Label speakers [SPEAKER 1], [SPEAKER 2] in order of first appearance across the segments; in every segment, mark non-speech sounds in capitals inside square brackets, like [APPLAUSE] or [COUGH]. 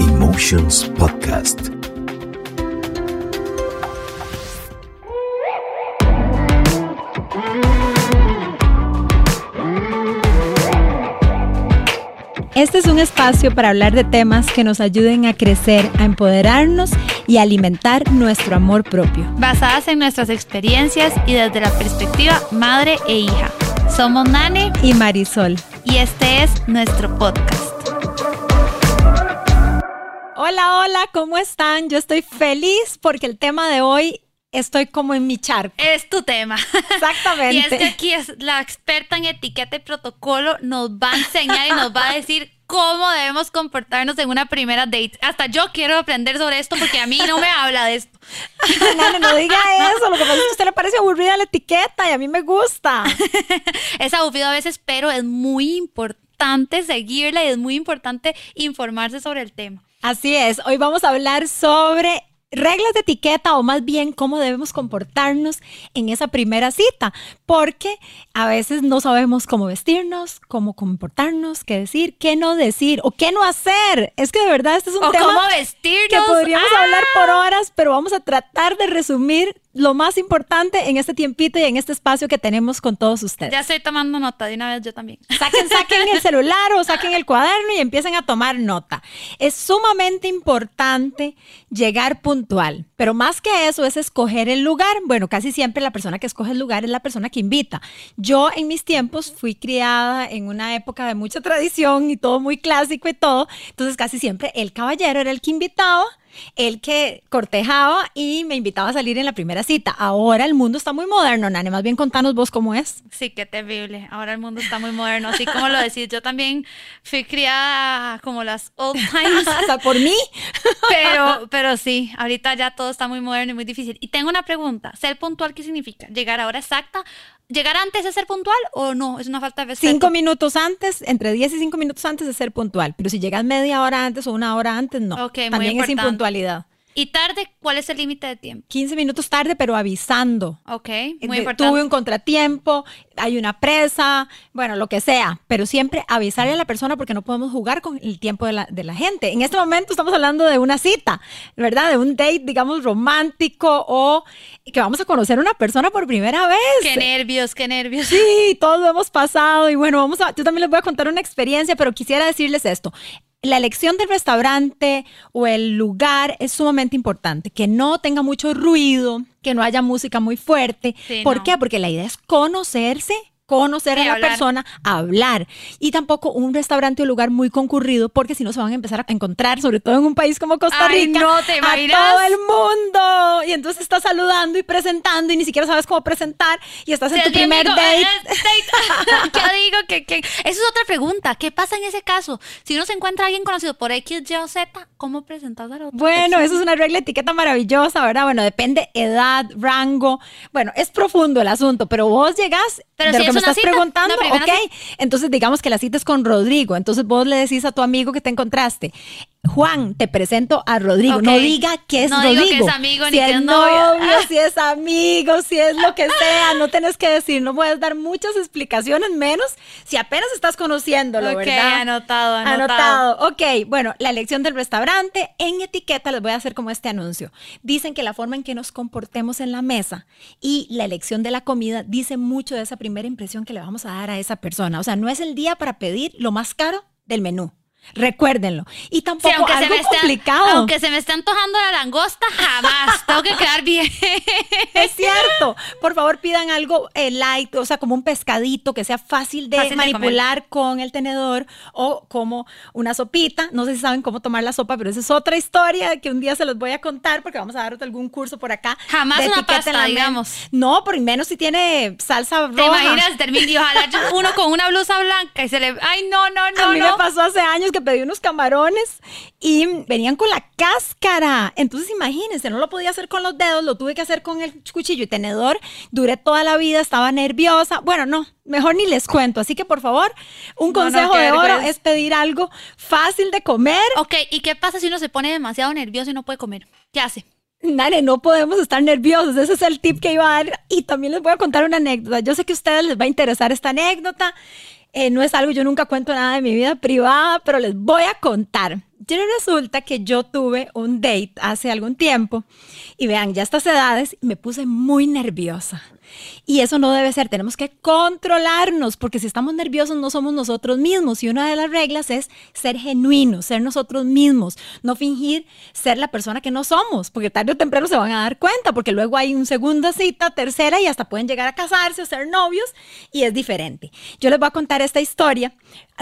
[SPEAKER 1] Emotions Podcast.
[SPEAKER 2] Este es un espacio para hablar de temas que nos ayuden a crecer, a empoderarnos y a alimentar nuestro amor propio.
[SPEAKER 3] basadas en nuestras experiencias y desde la perspectiva madre e hija. Somos Nane
[SPEAKER 2] Y Marisol.
[SPEAKER 3] y este es nuestro podcast.
[SPEAKER 2] Hola, hola, ¿cómo están? Yo estoy feliz porque el tema de hoy estoy como en mi charco.
[SPEAKER 3] Es tu tema. [LAUGHS]
[SPEAKER 2] Exactamente.
[SPEAKER 3] Y es que aquí es la experta en etiqueta y protocolo nos va a enseñar y nos va a decir cómo debemos comportarnos en una primera date. Hasta yo quiero aprender sobre esto porque a mí no me habla de esto. [LAUGHS]
[SPEAKER 2] Nana, no diga [LAUGHS] eso. Lo que pasa es que a usted le parece aburrida la etiqueta y a mí me gusta.
[SPEAKER 3] Es aburrido a veces, pero es muy importante seguirla y es muy importante informarse sobre el tema.
[SPEAKER 2] Así es. Hoy vamos a hablar sobre reglas de etiqueta o más bien cómo debemos comportarnos en esa primera cita, porque a veces no sabemos cómo vestirnos, cómo comportarnos, qué decir, qué no decir o qué no hacer. Es que de verdad este es un
[SPEAKER 3] O
[SPEAKER 2] tema
[SPEAKER 3] cómo vestirnos.
[SPEAKER 2] que podríamos
[SPEAKER 3] ¡Ah!
[SPEAKER 2] hablar por horas, pero vamos a tratar de resumir lo más importante en este tiempito y en este espacio que tenemos con todos ustedes.
[SPEAKER 3] Ya estoy tomando nota de una vez yo también.
[SPEAKER 2] Saquen, saquen el celular o saquen el cuaderno y empiecen a tomar nota. Es sumamente importante llegar puntual, pero más que eso es escoger el lugar. Bueno, casi siempre la persona que escoge el lugar es la persona que invita. Yo en mis tiempos fui criada en una época de mucha tradición y todo muy clásico y todo, entonces casi siempre el caballero era el que invitaba el que cortejaba y me invitaba a salir en la primera cita. Ahora el mundo está muy moderno, Nane. Más bien contanos vos cómo es.
[SPEAKER 3] Sí, qué terrible. Ahora el mundo está muy moderno, así como lo decís. Yo también fui criada como las old times, [LAUGHS]
[SPEAKER 2] Hasta por mí.
[SPEAKER 3] pero, pero sí, ahorita ya todo está muy moderno y muy difícil. Y tengo una pregunta. ¿Ser puntual qué significa? ¿Llegar a hora exacta? ¿Llegar antes es ser puntual o no? Es una falta de respeto.
[SPEAKER 2] Cinco minutos antes, entre 10 y 5 minutos antes de ser puntual. Pero si llegas media hora antes o una hora antes, no.
[SPEAKER 3] Ok, muy
[SPEAKER 2] También es impuntualidad.
[SPEAKER 3] ¿Y tarde? ¿Cuál es el límite de tiempo?
[SPEAKER 2] 15 minutos tarde, pero avisando.
[SPEAKER 3] Ok,
[SPEAKER 2] Eh,
[SPEAKER 3] muy
[SPEAKER 2] de-
[SPEAKER 3] importante.
[SPEAKER 2] Tuve un contratiempo, hay una presa, bueno, lo que sea, pero siempre avisarle a la persona porque no podemos jugar con el tiempo de la, de la gente. En este momento estamos hablando de una cita, ¿verdad? De un date, digamos, romántico o que vamos a conocer a una persona por primera vez.
[SPEAKER 3] Qué nervios, qué nervios.
[SPEAKER 2] Sí, todos lo hemos pasado y bueno, vamos a, yo también les voy a contar una experiencia, pero quisiera decirles esto. La elección del restaurante o el lugar es sumamente importante, que no tenga mucho ruido, que no haya música muy fuerte.
[SPEAKER 3] Sí,
[SPEAKER 2] ¿Por
[SPEAKER 3] no.
[SPEAKER 2] qué? Porque la idea es conocerse, conocer a la
[SPEAKER 3] hablar.
[SPEAKER 2] persona, hablar. Y tampoco un restaurante o lugar muy concurrido, porque si no se van a empezar a encontrar, sobre todo en un país como Costa
[SPEAKER 3] Ay,
[SPEAKER 2] Rica,
[SPEAKER 3] no, ¿te
[SPEAKER 2] a todo el mundo. Y entonces estás saludando y presentando y ni siquiera sabes cómo presentar y estás en tu primer
[SPEAKER 3] amigo,
[SPEAKER 2] date.
[SPEAKER 3] date. [LAUGHS] [LAUGHS] ¿Qué digo? ¿Qué, qué? Esa es otra pregunta. ¿Qué pasa en ese caso? Si uno se encuentra a alguien conocido por X, Y o Z, ¿cómo presentas a la otra
[SPEAKER 2] Bueno,
[SPEAKER 3] persona?
[SPEAKER 2] eso es una regla etiqueta maravillosa, ¿verdad? Bueno, depende edad, rango. Bueno, es profundo el asunto, pero vos llegás
[SPEAKER 3] Pero
[SPEAKER 2] de
[SPEAKER 3] si
[SPEAKER 2] lo que
[SPEAKER 3] es
[SPEAKER 2] me estás
[SPEAKER 3] cita,
[SPEAKER 2] preguntando, ok. Entonces, digamos que la cita es con Rodrigo. Entonces, vos le decís a tu amigo que te encontraste. Juan, te presento a Rodrigo. No diga que es
[SPEAKER 3] No digo
[SPEAKER 2] Rodrigo.
[SPEAKER 3] que es amigo
[SPEAKER 2] si
[SPEAKER 3] ni
[SPEAKER 2] es
[SPEAKER 3] que es novio.
[SPEAKER 2] novio, si es amigo, si es lo que sea, no tenés que decir, no puedes dar muchas explicaciones, menos si apenas estás conociéndolo,
[SPEAKER 3] Ok,
[SPEAKER 2] ¿verdad?
[SPEAKER 3] anotado, anotado.
[SPEAKER 2] Ok, bueno, la elección del restaurante. En etiqueta les voy a hacer como este anuncio. Dicen que la forma en que nos comportemos en la mesa y la elección de la comida dice mucho de esa primera impresión que le vamos a dar a esa persona. O sea, no es el día para pedir lo más caro del menú. Recuérdenlo. Y tampoco
[SPEAKER 3] Sí, aunque, se
[SPEAKER 2] algo
[SPEAKER 3] me esté,
[SPEAKER 2] complicado.
[SPEAKER 3] aunque se me esté antojando la langosta, jamás. Tengo que quedar bien. [LAUGHS]
[SPEAKER 2] Es cierto. Por favor, pidan algo eh, light, o sea, como un pescadito que sea fácil de
[SPEAKER 3] Fácil de
[SPEAKER 2] manipular con el tenedor o como una sopita. No sé si saben cómo tomar la sopa, pero esa es otra historia que un día se los voy a contar porque vamos a dar algún curso por acá.
[SPEAKER 3] Jamás una pasta, digamos.
[SPEAKER 2] No, por menos si tiene salsa roja.
[SPEAKER 3] ¿Te imaginas? Termina y ojalá uno con una blusa blanca y se le. Ay, no, no, no.
[SPEAKER 2] a mí
[SPEAKER 3] no.
[SPEAKER 2] me pasó hace años que pedí unos camarones y venían con la cáscara. Entonces, imagínense, no lo podía hacer con los dedos, lo tuve que hacer con el cuchillo y tenedor. Duré toda la vida, estaba nerviosa. Bueno, no, mejor ni les cuento. Así que, por favor, un
[SPEAKER 3] No,
[SPEAKER 2] consejo de oro es pedir algo fácil de comer.
[SPEAKER 3] Ok, ¿y qué pasa si uno se pone demasiado nervioso y no puede comer? ¿Qué hace?
[SPEAKER 2] Nare, no podemos estar nerviosos. Ese es el tip que iba a dar. Y también les voy a contar una anécdota. Yo sé que a ustedes les va a interesar esta anécdota. Eh, no es algo, yo nunca cuento nada de mi vida privada, pero les voy a contar. Yo resulta que yo tuve un date hace algún tiempo y vean, ya estas edades me puse muy nerviosa. Y eso no debe ser, tenemos que controlarnos, porque si estamos nerviosos no somos nosotros mismos. Y una de las reglas es ser genuinos, ser nosotros mismos, no fingir ser la persona que no somos, porque tarde o temprano se van a dar cuenta, porque luego hay una segunda cita, tercera y hasta pueden llegar a casarse ser novios y es diferente. Yo les voy a contar esta historia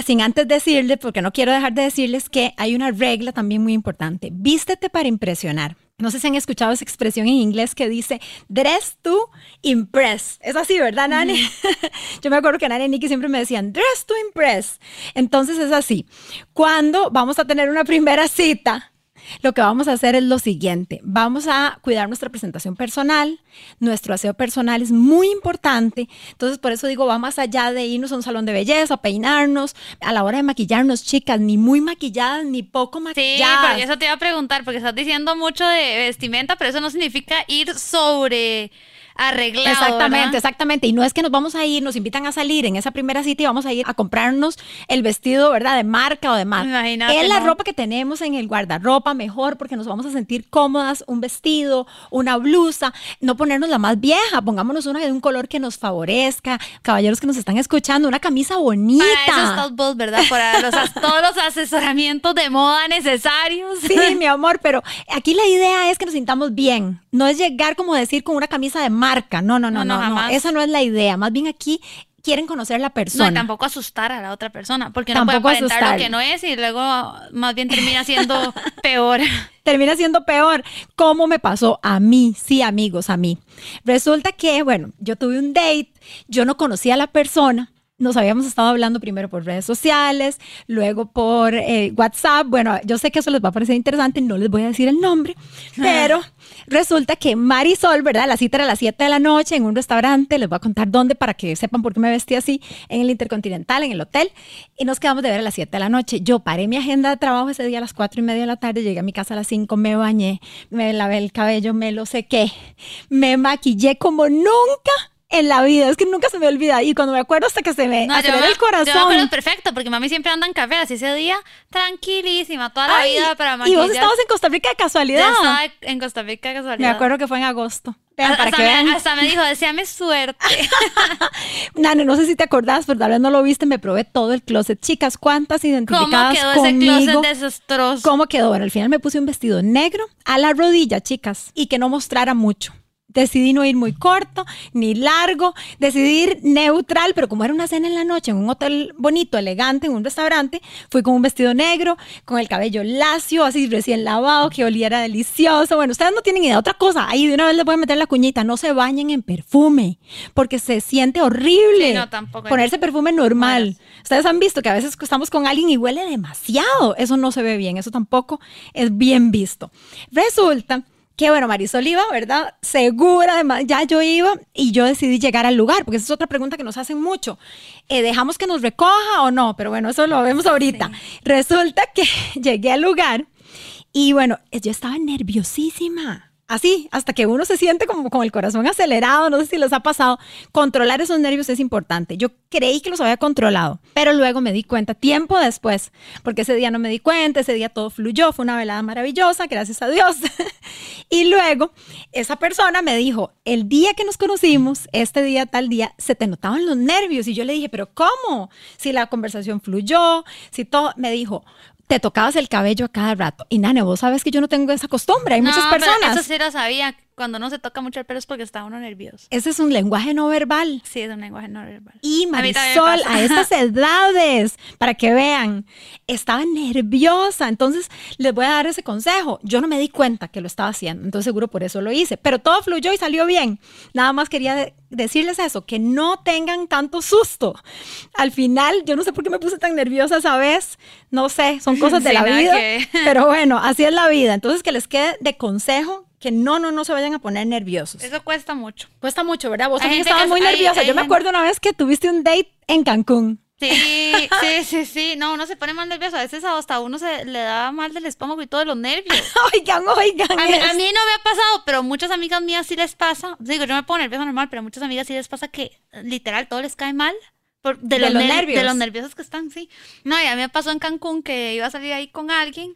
[SPEAKER 2] sin antes decirles, porque no quiero dejar de decirles que hay una regla también muy importante. Vístete para impresionar. No sé si han escuchado esa expresión en inglés que dice dress to impress. Es así, ¿verdad, Nani? [LAUGHS] Yo me acuerdo que Nani y Nicky siempre me decían dress to impress. Entonces es así. Cuando vamos a tener una primera cita, lo que vamos a hacer es lo siguiente. Vamos a cuidar nuestra presentación personal. Nuestro aseo personal es muy importante. Entonces, por eso digo, va más allá de irnos a un salón de belleza, peinarnos. A la hora de maquillarnos, chicas, ni muy maquilladas, ni poco
[SPEAKER 3] Sí,
[SPEAKER 2] maquilladas.
[SPEAKER 3] porque eso te iba a preguntar, porque estás diciendo mucho de vestimenta, pero eso no significa ir sobre arreglado.
[SPEAKER 2] Exactamente,
[SPEAKER 3] ¿verdad?
[SPEAKER 2] exactamente. Y no es que nos vamos a ir, nos invitan a salir en esa primera cita y vamos a ir a comprarnos el vestido, ¿verdad? De marca o de marca.
[SPEAKER 3] Imagínate,
[SPEAKER 2] Es la
[SPEAKER 3] no.
[SPEAKER 2] ropa que tenemos en el guardarropa mejor porque nos vamos a sentir cómodas, un vestido, una blusa, no ponernos la más vieja, pongámonos una de un color que nos favorezca. Caballeros que nos están escuchando, una camisa bonita.
[SPEAKER 3] Para eso estás vos, ¿verdad? Para los, todos los asesoramientos de moda necesarios.
[SPEAKER 2] Sí, mi amor, pero aquí la idea es que nos sintamos bien. No es llegar como decir con una camisa de marca. No, no, no,
[SPEAKER 3] No,
[SPEAKER 2] no,
[SPEAKER 3] no,
[SPEAKER 2] no. Esa no es la idea. Más bien aquí quieren conocer la
[SPEAKER 3] No,
[SPEAKER 2] persona.
[SPEAKER 3] y tampoco asustar a la otra persona, porque no
[SPEAKER 2] Tampoco
[SPEAKER 3] puede aparentar
[SPEAKER 2] asustar.
[SPEAKER 3] lo que no es y luego más bien termina [LAUGHS] siendo peor. [LAUGHS]
[SPEAKER 2] termina siendo peor. ¿Cómo me pasó a mí? Sí, amigos, a mí. Resulta que, bueno, yo tuve un date, yo no conocía a la persona. Nos habíamos estado hablando primero por redes sociales, luego por eh, WhatsApp. Bueno, yo sé que eso les va a parecer interesante, no les voy a decir el nombre, pero resulta que Marisol, ¿verdad? La cita era a las 7 de la noche en un restaurante, les voy a contar dónde para que sepan por qué me vestí así, en el Intercontinental, en el hotel, y nos quedamos de ver a las 7 de la noche. Yo paré mi agenda de trabajo ese día a las 4 y media de la tarde, llegué a mi casa a las 5, me bañé, me lavé el cabello, me lo sequé, me maquillé como nunca en la vida, es que nunca se me olvida, y cuando me acuerdo hasta que se me
[SPEAKER 3] No, yo
[SPEAKER 2] acelera
[SPEAKER 3] me-
[SPEAKER 2] el
[SPEAKER 3] Yo me
[SPEAKER 2] corazón.
[SPEAKER 3] acuerdo perfecto, porque mami siempre anda en café, así ese día tranquilísima, toda la
[SPEAKER 2] Ay,
[SPEAKER 3] vida para
[SPEAKER 2] y
[SPEAKER 3] maquillar.
[SPEAKER 2] vos estabas en Costa Rica de
[SPEAKER 3] Yo
[SPEAKER 2] casualidad.
[SPEAKER 3] estaba en Costa Rica de
[SPEAKER 2] Me
[SPEAKER 3] casualidad.
[SPEAKER 2] acuerdo que fue en agosto. Vean, para
[SPEAKER 3] hasta, me, hasta me dijo, deseame suerte. [LAUGHS]
[SPEAKER 2] Nane, no sé si te acordás, pero tal vez no lo viste, me probé todo el closet. Chicas, ¿cuántas
[SPEAKER 3] ¿Cómo
[SPEAKER 2] identificadas
[SPEAKER 3] quedó ese
[SPEAKER 2] conmigo?
[SPEAKER 3] closet desastroso?
[SPEAKER 2] ¿Cómo quedó? Bueno, al final me puse un vestido negro a la rodilla, chicas, y que no mostrara mucho. Decidí no ir muy corto ni largo, decidí ir neutral, pero como era una cena en la noche en un hotel bonito, elegante, en un restaurante, fui con un vestido negro, con el cabello lacio, así recién lavado, que oliera delicioso. Bueno, ustedes no tienen idea. Otra cosa, ahí de una vez les voy a meter la cuñita, no se bañen en perfume, porque se siente horrible
[SPEAKER 3] Sí, no, tampoco.
[SPEAKER 2] ponerse perfume normal. Ustedes han visto que a veces estamos con alguien y huele demasiado. Eso no se ve bien, eso tampoco es bien visto. Resulta que, bueno, Marisol iba, ¿verdad? Segura, además, ya yo iba y yo decidí llegar al lugar, porque esa es otra pregunta que nos hacen mucho. Eh, ¿Dejamos que nos recoja o no? Pero bueno, eso lo vemos ahorita. Resulta que [LAUGHS] llegué al lugar y bueno, yo estaba nerviosísima. Así, hasta que uno se siente como con el corazón acelerado, no sé si les ha pasado. Controlar esos nervios es importante. Yo creí que los había controlado, pero luego me di cuenta, tiempo después, porque ese día no me di cuenta, ese día todo fluyó, fue una velada maravillosa, gracias a Dios. [LAUGHS] y luego esa persona me dijo, el día que nos conocimos, este día, tal día, se te notaban los nervios. Y yo le dije, pero ¿cómo? Si la conversación fluyó, si todo, me dijo, te tocabas el cabello a cada rato. Y Nane, vos sabes que yo no tengo esa costumbre. Hay muchas personas.
[SPEAKER 3] Eso sí lo sabía. Cuando no se toca mucho el pelo es porque está uno nervioso.
[SPEAKER 2] Ese es un lenguaje no verbal.
[SPEAKER 3] Sí, es un lenguaje no verbal.
[SPEAKER 2] Y Marisol, a, a estas [LAUGHS] edades, para que vean, estaba nerviosa. Entonces, les voy a dar ese consejo. Yo no me di cuenta que lo estaba haciendo. Entonces, seguro por eso lo hice. Pero todo fluyó y salió bien. Nada más quería de decirles eso, que no tengan tanto susto. Al final, yo no sé por qué me puse tan nerviosa esa vez. No sé, son cosas de
[SPEAKER 3] Sí,
[SPEAKER 2] la vida.
[SPEAKER 3] que-
[SPEAKER 2] Pero bueno, así es la vida. Entonces, que les quede de consejo que no, no, no se vayan a poner nerviosos.
[SPEAKER 3] Eso cuesta mucho.
[SPEAKER 2] Cuesta mucho, ¿verdad? Vos también estabas muy
[SPEAKER 3] hay-
[SPEAKER 2] nerviosa.
[SPEAKER 3] hay
[SPEAKER 2] Yo me
[SPEAKER 3] gente-
[SPEAKER 2] acuerdo una vez que tuviste un date en Cancún.
[SPEAKER 3] Sí, [LAUGHS] sí, sí, sí. No, uno se pone más nervioso. A veces hasta uno se le da mal del estómago y todo de los nervios. [LAUGHS]
[SPEAKER 2] Oigan, oigan.
[SPEAKER 3] A mí, a mí no me ha pasado, pero muchas amigas mías sí les pasa. Digo, yo me pongo nerviosa normal, pero a muchas amigas sí les pasa que literal todo les cae mal. Por, de,
[SPEAKER 2] De
[SPEAKER 3] los
[SPEAKER 2] los
[SPEAKER 3] ner-
[SPEAKER 2] nervios.
[SPEAKER 3] De los nerviosos que están, sí. No, y a mí me pasó en Cancún que iba a salir ahí con alguien.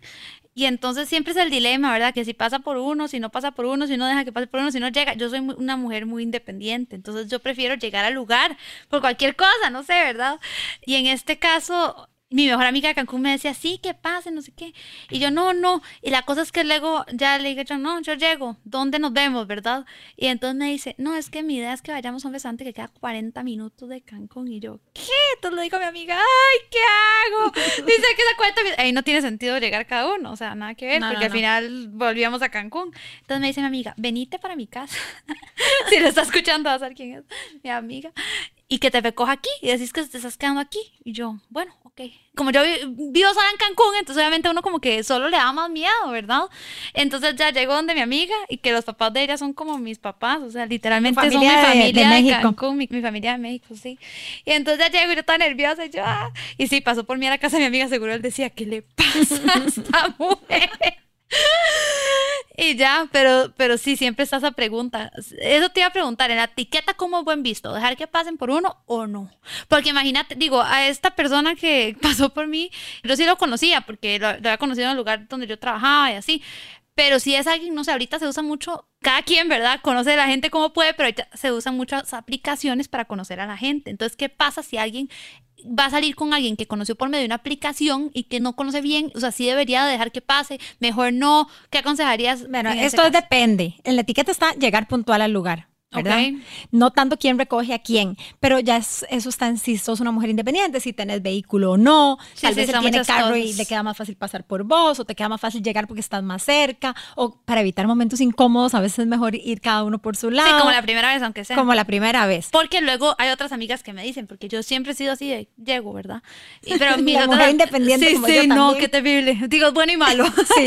[SPEAKER 3] Y entonces siempre es el dilema, ¿verdad? Que si pasa por uno, si no pasa por uno, si no deja que pase por uno, si no llega. Yo soy una mujer muy independiente, entonces yo prefiero llegar al lugar por cualquier cosa, no sé, ¿verdad? Y en este caso, mi mejor amiga de Cancún me decía, sí, que pase, no sé qué. Y yo, no, no. Y la cosa es que luego ya le dije yo, no, yo llego, ¿dónde nos vemos, verdad? Y entonces me dice, no, es que mi idea es que vayamos a un restaurante que queda 40 minutos de Cancún. Y yo, ¿qué? Entonces le digo a mi amiga, ay, ¿qué hago? [LAUGHS] Dice que esa 40 minutos. Ahí no tiene sentido llegar cada uno, o sea, nada que ver,
[SPEAKER 2] No, no,
[SPEAKER 3] porque al
[SPEAKER 2] no.
[SPEAKER 3] final volvíamos a Cancún. Entonces me dice mi amiga, venite para mi casa. [LAUGHS] si lo está escuchando, va a saber quién es mi amiga. Y que te recoja aquí y decís que te estás quedando aquí. Y yo, bueno, ok. Como yo vi- vivo sola en Cancún, entonces obviamente uno como que solo le da más miedo, ¿verdad? Entonces ya llego donde mi amiga y que los papás de ella son como mis papás, o sea, literalmente son mi
[SPEAKER 2] familia de- de.
[SPEAKER 3] Cancún, mi, mi familia de México, sí. Y entonces ya llego y yo estaba nerviosa y yo, ah. Y sí, pasó por mí a la casa de mi amiga, seguro él decía, ¿qué le pasa a esta [LAUGHS] mujer? Y ya, pero, pero sí, siempre está esa pregunta. Eso te iba a preguntar, en la etiqueta, ¿cómo es buen visto? ¿Dejar que pasen por uno o no? Porque imagínate, digo, a esta persona que [LAUGHS] pasó por mí, yo sí lo conocía, porque lo, lo había conocido en el lugar donde yo trabajaba y así. Pero si es alguien, no sé, ahorita se usa mucho, cada quien, ¿verdad? Conoce a la gente como puede, pero ahorita se usan muchas aplicaciones para conocer a la gente. Entonces, ¿qué pasa si alguien va a salir con alguien que conoció por medio de una aplicación y que no conoce bien? O sea, sí debería de dejar que pase, mejor no. ¿Qué aconsejarías?
[SPEAKER 2] Bueno, esto depende. En la etiqueta está llegar puntual al lugar. ¿Verdad?
[SPEAKER 3] Ok.
[SPEAKER 2] No tanto quién recoge a quién, pero ya es- eso está en si sos una mujer independiente, si tenés vehículo o no,
[SPEAKER 3] Sí,
[SPEAKER 2] tal
[SPEAKER 3] sí,
[SPEAKER 2] vez él tiene carro y le queda más fácil pasar por vos, o te queda más fácil llegar porque estás más cerca, o para evitar momentos incómodos, a veces es mejor ir cada uno por su lado.
[SPEAKER 3] Sí, como la primera vez, aunque sea.
[SPEAKER 2] como la primera vez.
[SPEAKER 3] Porque luego hay otras amigas que me dicen, porque yo siempre he sido así de llego, ¿verdad? Y- pero [LAUGHS] mis
[SPEAKER 2] La mujer independiente
[SPEAKER 3] sí,
[SPEAKER 2] como
[SPEAKER 3] sí,
[SPEAKER 2] yo
[SPEAKER 3] no,
[SPEAKER 2] también.
[SPEAKER 3] qué terrible. [LAUGHS] Digo, bueno y malo. [LAUGHS]
[SPEAKER 2] Sí.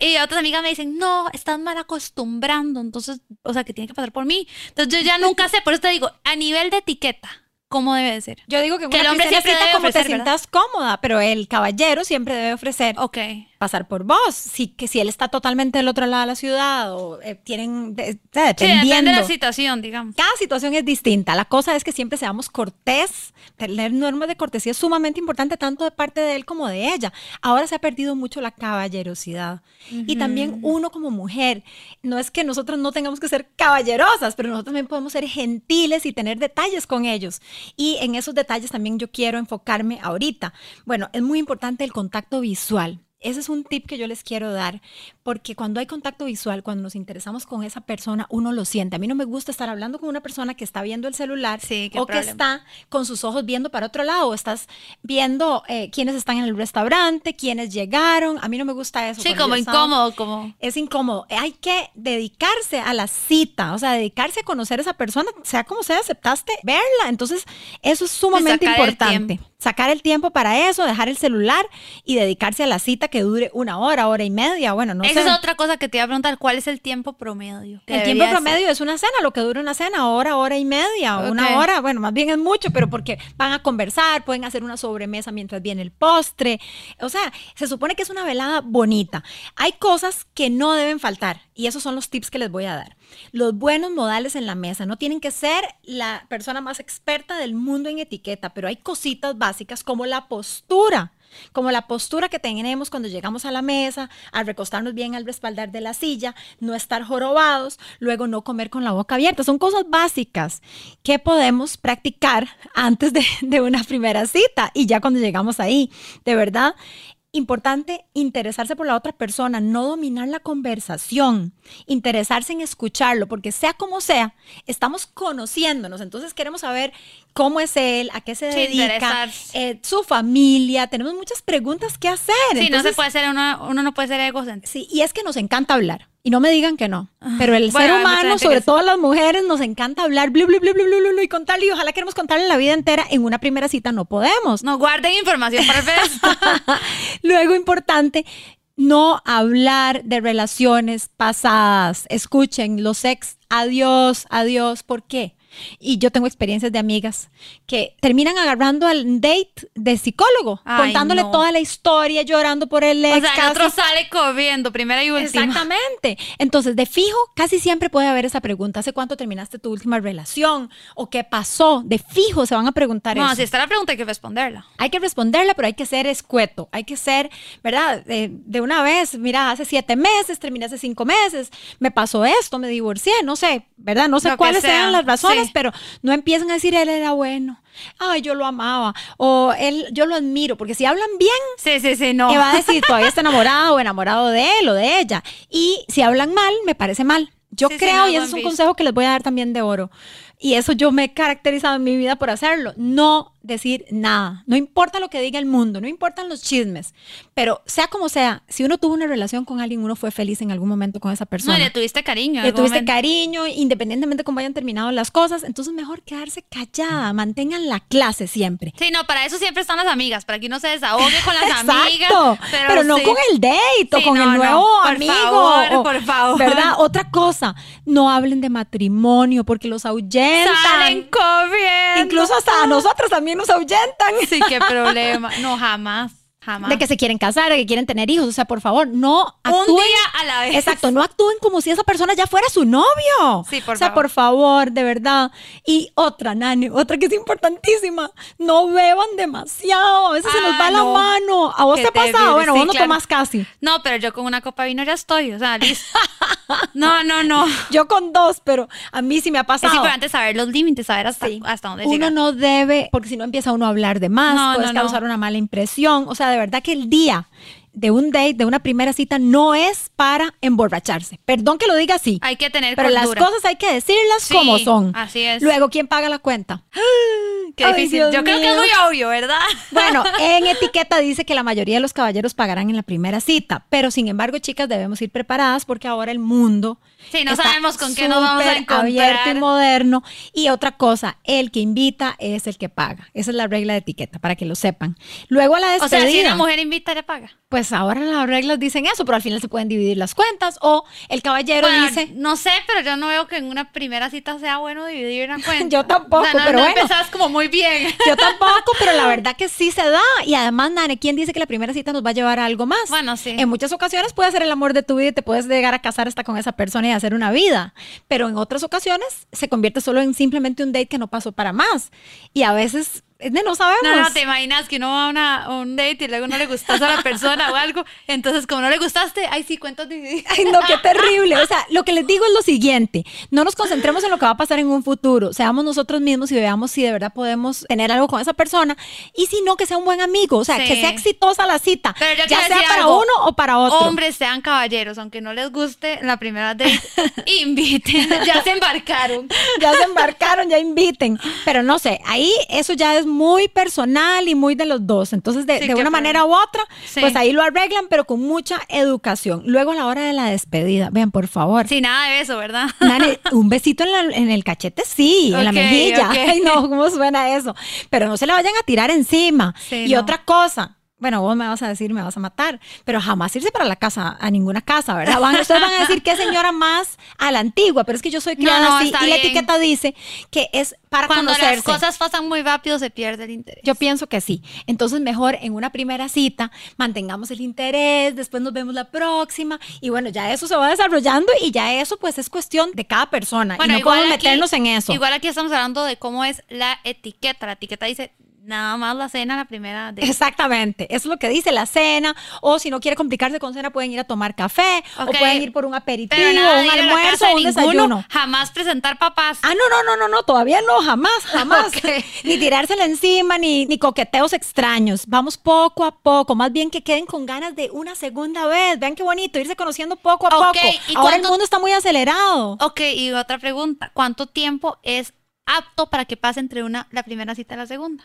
[SPEAKER 3] Y otras amigas me dicen, no, estás mal acostumbrando, entonces, o sea, que tiene que pasar por mí. Entonces yo ya nunca sé, por eso te digo, a nivel de etiqueta, ¿cómo debe de ser?
[SPEAKER 2] Yo digo que,
[SPEAKER 3] Que
[SPEAKER 2] una
[SPEAKER 3] el hombre siempre debe
[SPEAKER 2] como te sientas cómoda, pero el caballero siempre debe ofrecer
[SPEAKER 3] Ok.
[SPEAKER 2] Pasar por vos. Si, que si él está totalmente del otro lado de la ciudad o eh, tienen, de-
[SPEAKER 3] Sí,
[SPEAKER 2] dependiendo.
[SPEAKER 3] depende de la situación, digamos.
[SPEAKER 2] Cada situación es distinta. La cosa es que siempre seamos cortés. Tener normas de cortesía es sumamente importante tanto de parte de él como de ella. Ahora se ha perdido mucho la caballerosidad. Y también uno como mujer. No es que nosotros no tengamos que ser caballerosas, pero nosotros también podemos ser gentiles y tener detalles con ellos. Y en esos detalles también yo quiero enfocarme ahorita. Bueno, es muy importante el contacto visual. Ese es un tip que yo les quiero dar, porque cuando hay contacto visual, cuando nos interesamos con esa persona, uno lo siente. A mí no me gusta estar hablando con una persona que está viendo el celular
[SPEAKER 3] Sí,
[SPEAKER 2] o que está con sus ojos viendo para otro lado, o estás viendo eh, quiénes están en el restaurante, quiénes llegaron. A mí no me gusta eso.
[SPEAKER 3] Sí, como
[SPEAKER 2] estaba-
[SPEAKER 3] incómodo, como...
[SPEAKER 2] es incómodo. Hay que dedicarse a la cita, o sea, dedicarse a conocer a esa persona, sea como sea, aceptaste verla. Entonces, eso es sumamente
[SPEAKER 3] sacar el
[SPEAKER 2] importante. Sacar el tiempo para eso, dejar el celular y dedicarse a la cita cita que dure una hora, hora y media, bueno, no
[SPEAKER 3] Esa
[SPEAKER 2] sé.
[SPEAKER 3] es otra cosa que te iba a preguntar. ¿Cuál es el tiempo promedio?
[SPEAKER 2] El tiempo
[SPEAKER 3] ser?
[SPEAKER 2] promedio es una cena, lo que dura una cena, hora, hora y media, o
[SPEAKER 3] Ok.
[SPEAKER 2] una hora, bueno, más bien es mucho, pero porque van a conversar, pueden hacer una sobremesa mientras viene el postre, o sea, se supone que es una velada bonita. Hay cosas que no deben faltar y esos son los tips que les voy a dar. Los buenos modales en la mesa, no tienen que ser la persona más experta del mundo en etiqueta, pero hay cositas básicas como la postura como la postura que tenemos cuando llegamos a la mesa, al recostarnos bien al respaldar de la silla, no estar jorobados, luego no comer con la boca abierta. Son cosas básicas que podemos practicar antes de, una primera cita y ya cuando llegamos ahí. De verdad, importante interesarse por la otra persona, no dominar la conversación, interesarse en escucharlo, porque sea como sea, estamos conociéndonos, entonces queremos saber cómo es él, a qué se
[SPEAKER 3] Sí,
[SPEAKER 2] dedica, eh, su familia, tenemos muchas preguntas que hacer.
[SPEAKER 3] Sí, no se puede ser, uno, uno no puede ser egocéntrico.
[SPEAKER 2] Sí, y es que nos encanta hablar. Y no me digan que no. Pero el
[SPEAKER 3] Bueno,
[SPEAKER 2] ser humano, sobre todo las mujeres, nos encanta hablar, blu, blu, blu, blu, blu, blu, blu, y contarle. Y ojalá queremos contarle la vida entera. En una primera cita no podemos.
[SPEAKER 3] No guarden información para el. [LAUGHS] [LAUGHS]
[SPEAKER 2] Luego, importante, no hablar de relaciones pasadas. Escuchen, los ex, adiós, adiós. ¿Por qué? Y yo tengo experiencias de amigas que terminan agarrando al date de psicólogo,
[SPEAKER 3] Ay,
[SPEAKER 2] contándole
[SPEAKER 3] no.
[SPEAKER 2] toda la historia, llorando por el ex.
[SPEAKER 3] o sea, el
[SPEAKER 2] casi.
[SPEAKER 3] otro sale corriendo, primera y última.
[SPEAKER 2] Exactamente. Entonces, de fijo, casi siempre puede haber esa pregunta. ¿Hace cuánto terminaste tu última relación? ¿O qué pasó? De fijo se van a preguntar
[SPEAKER 3] No,
[SPEAKER 2] eso.
[SPEAKER 3] si está la pregunta hay que responderla.
[SPEAKER 2] Hay que responderla, pero hay que ser escueto. Hay que ser, ¿verdad? De, de una vez, mira, hace siete meses, terminé hace cinco meses, me pasó esto, me divorcié, no sé, ¿verdad? No sé
[SPEAKER 3] Lo
[SPEAKER 2] cuáles
[SPEAKER 3] sea,
[SPEAKER 2] sean las razones,
[SPEAKER 3] sí.
[SPEAKER 2] Pero no empiezan a decir él era bueno. Ay, yo lo amaba. O él, yo lo admiro. Porque si hablan bien,
[SPEAKER 3] Sí, sí, sí, no.
[SPEAKER 2] va a decir [LAUGHS] todavía está enamorado o enamorado de él o de ella. Y si hablan mal, me parece mal. Yo
[SPEAKER 3] Sí, sí,
[SPEAKER 2] creo,
[SPEAKER 3] no,
[SPEAKER 2] y ese es un consejo que les voy a dar también de oro. Y eso yo me he caracterizado en mi vida por hacerlo. No decir nada. No importa lo que diga el mundo, no importan los chismes. Pero sea como sea, si uno tuvo una relación con alguien, uno fue feliz en algún momento con esa
[SPEAKER 3] No,
[SPEAKER 2] persona.
[SPEAKER 3] y le tuviste cariño.
[SPEAKER 2] Le tuviste
[SPEAKER 3] momento.
[SPEAKER 2] cariño, independientemente de cómo hayan terminado las cosas. Entonces, mejor quedarse callada. Mantengan la clase siempre.
[SPEAKER 3] Sí, no, para eso siempre están las amigas, para que uno se desahogue con las [LAUGHS] amigas.
[SPEAKER 2] Exacto, pero, no
[SPEAKER 3] sí.
[SPEAKER 2] con el date o
[SPEAKER 3] Sí,
[SPEAKER 2] con
[SPEAKER 3] no,
[SPEAKER 2] el
[SPEAKER 3] no,
[SPEAKER 2] nuevo
[SPEAKER 3] por
[SPEAKER 2] amigo.
[SPEAKER 3] favor,
[SPEAKER 2] o-
[SPEAKER 3] por favor.
[SPEAKER 2] ¿Verdad? Otra cosa, no hablen de matrimonio porque los ahuyentan.
[SPEAKER 3] Salen corriendo.
[SPEAKER 2] Incluso hasta a nosotros también nos ahuyentan.
[SPEAKER 3] Sí, qué problema. No, jamás, jamás.
[SPEAKER 2] De que se quieren casar, de que quieren tener hijos. O sea, por favor, no
[SPEAKER 3] Un
[SPEAKER 2] actúen.
[SPEAKER 3] día a la vez.
[SPEAKER 2] Exacto, no actúen como si esa persona ya fuera su novio.
[SPEAKER 3] Sí, por
[SPEAKER 2] o sea,
[SPEAKER 3] favor.
[SPEAKER 2] por favor, de verdad. Y otra, Nani, otra que es importantísima. No beban demasiado. A veces se nos
[SPEAKER 3] Ah,
[SPEAKER 2] va la
[SPEAKER 3] no.
[SPEAKER 2] mano. ¿A vos te ha pasado? Bueno,
[SPEAKER 3] sí,
[SPEAKER 2] vos no
[SPEAKER 3] claro.
[SPEAKER 2] tomas casi.
[SPEAKER 3] No, pero yo con una copa de vino ya estoy, o sea, listo. No, no, no. [LAUGHS]
[SPEAKER 2] Yo con dos, pero a mí sí me ha
[SPEAKER 3] Es
[SPEAKER 2] pasado.
[SPEAKER 3] importante saber los límites, saber hasta,
[SPEAKER 2] Sí.
[SPEAKER 3] hasta dónde
[SPEAKER 2] Uno
[SPEAKER 3] llegar.
[SPEAKER 2] no debe, porque si no empieza uno a hablar de más,
[SPEAKER 3] No,
[SPEAKER 2] puedes
[SPEAKER 3] no.
[SPEAKER 2] causar una mala impresión. O sea, de verdad que el día de un date, de una primera cita, no es para emborracharse. Perdón que lo diga así.
[SPEAKER 3] Hay que tener
[SPEAKER 2] Pero las cosas hay que decirlas
[SPEAKER 3] Sí,
[SPEAKER 2] como son.
[SPEAKER 3] así es.
[SPEAKER 2] Luego, ¿quién paga la cuenta? [GASPS]
[SPEAKER 3] Qué
[SPEAKER 2] Ay,
[SPEAKER 3] difícil.
[SPEAKER 2] Dios
[SPEAKER 3] yo creo que es muy obvio, ¿verdad? [LAUGHS]
[SPEAKER 2] Bueno, en etiqueta dice que la mayoría de los caballeros pagarán en la primera cita, pero sin embargo, chicas, debemos ir preparadas porque ahora el mundo
[SPEAKER 3] Sí, no
[SPEAKER 2] está
[SPEAKER 3] sabemos con qué nos vamos a encontrar.
[SPEAKER 2] abierto y moderno. Y otra cosa, el que invita es el que paga. Esa es la regla de etiqueta, para que lo sepan. Luego a la
[SPEAKER 3] O
[SPEAKER 2] despedida.
[SPEAKER 3] sea, si una mujer invita, le paga.
[SPEAKER 2] Pues ahora las reglas dicen eso, pero al final se pueden dividir las cuentas. O el caballero
[SPEAKER 3] Bueno,
[SPEAKER 2] dice,
[SPEAKER 3] no sé, pero yo no veo que en una primera cita sea bueno dividir una [LAUGHS] cuenta.
[SPEAKER 2] Yo tampoco,
[SPEAKER 3] O sea, no,
[SPEAKER 2] pero
[SPEAKER 3] no
[SPEAKER 2] bueno.
[SPEAKER 3] empezás como muy bien. [LAUGHS]
[SPEAKER 2] Yo tampoco, pero la [LAUGHS] verdad que sí se da. Y además, Nane, ¿quién dice que la primera cita nos va a llevar a algo más?
[SPEAKER 3] Bueno, sí.
[SPEAKER 2] En muchas ocasiones puede ser el amor de tu vida y te puedes llegar a casar hasta con esa persona y hacer una vida. Pero en otras ocasiones se convierte solo en simplemente un date que no pasó para más. Y a veces es de no sabemos.
[SPEAKER 3] No, no, te imaginas que uno va a, una- a un date y luego no le gustas a la persona o algo. Entonces, como no le gustaste, ay, sí, cuentas divididas. [LAUGHS]
[SPEAKER 2] Ay, no, qué terrible. O sea, lo que les digo es lo siguiente. No nos concentremos en lo que va a pasar en un futuro. Seamos nosotros mismos y veamos si de verdad podemos tener algo con esa persona. Y si no, que sea un buen amigo. O sea,
[SPEAKER 3] Sí.
[SPEAKER 2] que sea exitosa la cita.
[SPEAKER 3] Pero yo
[SPEAKER 2] ya sea para
[SPEAKER 3] algo.
[SPEAKER 2] uno o para otro.
[SPEAKER 3] Hombres sean caballeros, aunque no les guste la primera date, [LAUGHS] inviten. [LAUGHS] Ya se embarcaron.
[SPEAKER 2] ya se embarcaron, ya inviten. Pero no sé, ahí eso ya es muy personal y muy de los dos. Entonces, de,
[SPEAKER 3] Sí,
[SPEAKER 2] de una manera u otra,
[SPEAKER 3] Sí.
[SPEAKER 2] pues ahí lo arreglan, pero con mucha educación. Luego, a la hora de la despedida, vean, por favor.
[SPEAKER 3] Sin nada de eso, ¿verdad?
[SPEAKER 2] Un besito en, la- en el cachete, sí, en la mejilla. [LAUGHS] Ay, no, ¿cómo suena eso? Pero no se le vayan a tirar encima.
[SPEAKER 3] Sí,
[SPEAKER 2] y
[SPEAKER 3] no.
[SPEAKER 2] otra cosa, bueno, vos me vas a decir, me vas a matar, pero jamás irse para la casa, a ninguna casa, ¿verdad? Van, ustedes van a decir qué señora más a la antigua, pero es que yo soy criada [LAUGHS]
[SPEAKER 3] no,
[SPEAKER 2] así y la etiqueta dice que es para
[SPEAKER 3] Cuando
[SPEAKER 2] conocerse.
[SPEAKER 3] las cosas pasan muy rápido se pierde el interés.
[SPEAKER 2] Yo pienso que sí. Entonces, mejor en una primera cita mantengamos el interés, después nos vemos la próxima y bueno, ya eso se va desarrollando y ya eso pues es cuestión de cada persona y no podemos meternos en eso.
[SPEAKER 3] Igual aquí estamos hablando de cómo es la etiqueta. La etiqueta dice nada más la cena, la primera de...
[SPEAKER 2] Exactamente, eso es lo que dice la cena, o si no quiere complicarse con cena pueden ir a tomar café, o pueden ir por un aperitivo,
[SPEAKER 3] nada
[SPEAKER 2] un almuerzo, un
[SPEAKER 3] ninguno,
[SPEAKER 2] desayuno.
[SPEAKER 3] Jamás presentar papás.
[SPEAKER 2] Ah, no, no, no, no, no, todavía no, jamás, [LAUGHS] jamás. Ni tirársela encima, ni, ni coqueteos extraños. Vamos poco a poco, más bien que queden con ganas de una segunda vez. Vean qué bonito, irse conociendo poco a
[SPEAKER 3] Ok,
[SPEAKER 2] poco.
[SPEAKER 3] ¿y
[SPEAKER 2] Ahora el mundo está muy acelerado.
[SPEAKER 3] Ok, y otra pregunta. ¿Cuánto tiempo es apto para que pase entre una, la primera cita y la segunda?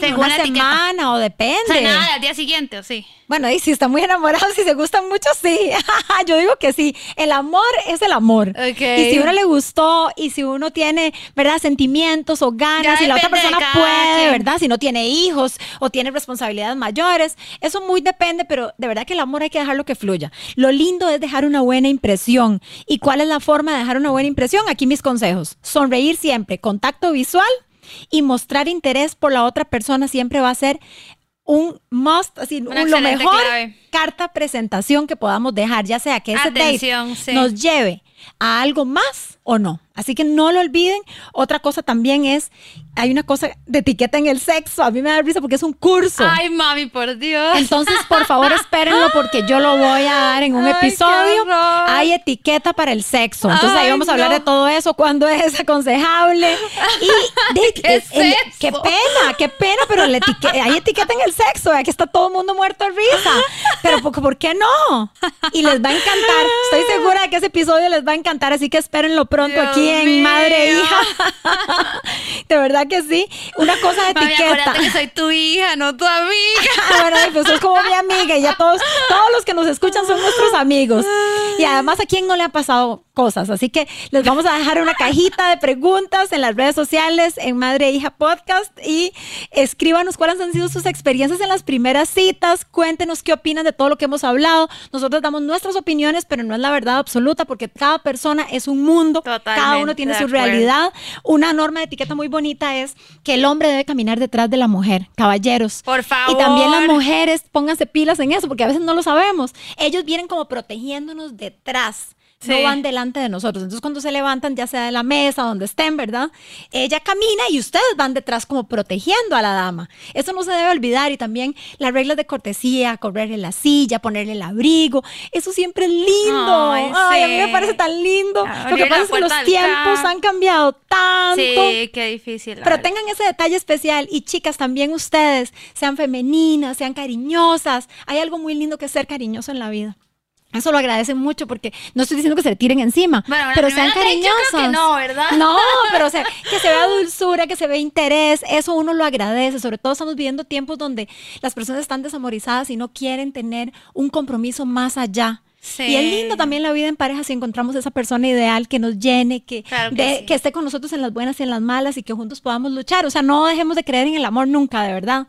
[SPEAKER 2] En una
[SPEAKER 3] la etiqueta.
[SPEAKER 2] semana o depende.
[SPEAKER 3] O sea, nada, al día siguiente, ¿o sí?
[SPEAKER 2] Bueno, y si están muy enamorados, si se gustan mucho, sí. [LAUGHS] Yo digo que sí. El amor es el amor.
[SPEAKER 3] Ok.
[SPEAKER 2] Y si uno le gustó y si uno tiene, ¿verdad? Sentimientos o ganas
[SPEAKER 3] Ya
[SPEAKER 2] y la otra persona puede,
[SPEAKER 3] quien.
[SPEAKER 2] ¿verdad? Si no tiene hijos o tiene responsabilidades mayores, eso muy depende, pero de verdad que el amor hay que dejarlo que fluya. Lo lindo es dejar una buena impresión. ¿Y cuál es la forma de dejar una buena impresión? Aquí mis consejos. Sonreír siempre, contacto visual y mostrar interés por la otra persona siempre va a ser un must, así, un- lo mejor
[SPEAKER 3] clave.
[SPEAKER 2] carta presentación que podamos dejar, ya sea que ese
[SPEAKER 3] Atención,
[SPEAKER 2] date
[SPEAKER 3] sí.
[SPEAKER 2] nos lleve a algo más o no. Así que no lo olviden. Otra cosa también es, hay una cosa de etiqueta en el sexo. A mí me da risa porque es un curso.
[SPEAKER 3] Ay, mami, por Dios.
[SPEAKER 2] Entonces, por favor, [LAUGHS] espérenlo porque yo lo voy a dar en un
[SPEAKER 3] Ay,
[SPEAKER 2] episodio. Hay etiqueta para el sexo. Entonces, ahí vamos a hablar
[SPEAKER 3] no.
[SPEAKER 2] de todo eso, cuándo es aconsejable. [LAUGHS] Y de-
[SPEAKER 3] ¿Qué
[SPEAKER 2] el-
[SPEAKER 3] eso?
[SPEAKER 2] qué pena, qué pena, pero la hay etiqueta en el sexo. Aquí está todo el mundo muerto de risa. Pero, ¿por, por qué no? Y les va a encantar. Estoy segura de que ese episodio les va a encantar. Así que espérenlo pronto
[SPEAKER 3] Dios
[SPEAKER 2] aquí en
[SPEAKER 3] mío.
[SPEAKER 2] Madre e Hija. [LAUGHS] de verdad que sí. Una cosa de
[SPEAKER 3] Mami,
[SPEAKER 2] etiqueta.
[SPEAKER 3] acuérdate que soy tu hija, no tu amiga. [LAUGHS]
[SPEAKER 2] Ah, bueno, pues sos como mi amiga y ya todos, todos los que nos escuchan son nuestros amigos. Y además a quién no le ha pasado cosas. Así que les vamos a dejar una cajita de preguntas en las redes sociales, en Madre e Hija Podcast y escríbanos cuáles han sido sus experiencias en las primeras citas. Cuéntenos qué opinan de todo lo que hemos hablado. Nosotros damos nuestras opiniones, pero no es la verdad absoluta porque cada persona es un mundo. cada uno
[SPEAKER 3] Totalmente
[SPEAKER 2] tiene su realidad. Una norma de etiqueta muy bonita es que el hombre debe caminar detrás de la mujer. Caballeros.
[SPEAKER 3] Por favor.
[SPEAKER 2] Y también las mujeres, pónganse pilas en eso, porque a veces no lo sabemos. Ellos vienen como protegiéndonos detrás. No van delante de nosotros. Entonces, cuando se levantan, ya sea de la mesa, donde estén, ¿verdad? Ella camina y ustedes van detrás como protegiendo a la dama. Eso no se debe olvidar. Y también las reglas de cortesía, correrle la silla, ponerle el abrigo. Eso siempre es lindo.
[SPEAKER 3] Ay,
[SPEAKER 2] Ay, a mí me parece tan lindo. Lo
[SPEAKER 3] Abrir
[SPEAKER 2] que
[SPEAKER 3] la
[SPEAKER 2] pasa es que los tiempos han cambiado tanto.
[SPEAKER 3] Sí, qué difícil.
[SPEAKER 2] Pero
[SPEAKER 3] verdad.
[SPEAKER 2] tengan ese detalle especial y chicas, también ustedes, sean femeninas, sean cariñosas. Hay algo muy lindo que es ser cariñoso en la vida. Eso lo agradecen mucho porque no estoy diciendo que se le tiren encima,
[SPEAKER 3] Bueno,
[SPEAKER 2] pero sean
[SPEAKER 3] creo que no, ¿verdad?
[SPEAKER 2] No, [LAUGHS] pero o sea, que se vea dulzura, que se vea interés, eso uno lo agradece. Sobre todo estamos viviendo tiempos donde las personas están desamorizadas y no quieren tener un compromiso más allá.
[SPEAKER 3] Sí.
[SPEAKER 2] Y es lindo también la vida en pareja si encontramos esa persona ideal que nos llene, que,
[SPEAKER 3] Claro que
[SPEAKER 2] de-
[SPEAKER 3] sí.
[SPEAKER 2] que esté con nosotros en las buenas y en las malas y que juntos podamos luchar. O sea, no dejemos de creer en el amor nunca, de verdad.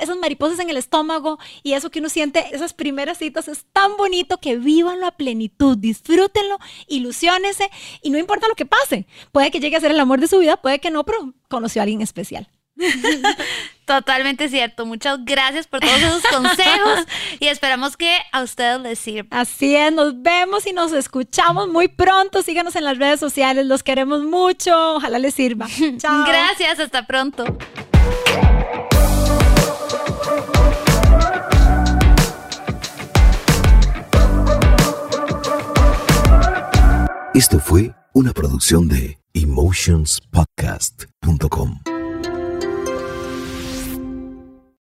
[SPEAKER 2] Esas mariposas en el estómago y eso que uno siente, esas primeras citas, es tan bonito que vívanlo a plenitud, disfrútenlo, ilusiónese y no importa lo que pase. Puede que llegue a ser el amor de su vida, puede que no, pero conoció a alguien especial. [LAUGHS]
[SPEAKER 3] Totalmente cierto. Muchas gracias por todos esos consejos y esperamos que a ustedes les sirva.
[SPEAKER 2] Así es, nos vemos y nos escuchamos muy pronto. Síganos en las redes sociales, los queremos mucho. Ojalá les sirva. [LAUGHS] Chao.
[SPEAKER 3] Gracias, hasta pronto.
[SPEAKER 1] Esto fue una producción de emotionspodcast.com.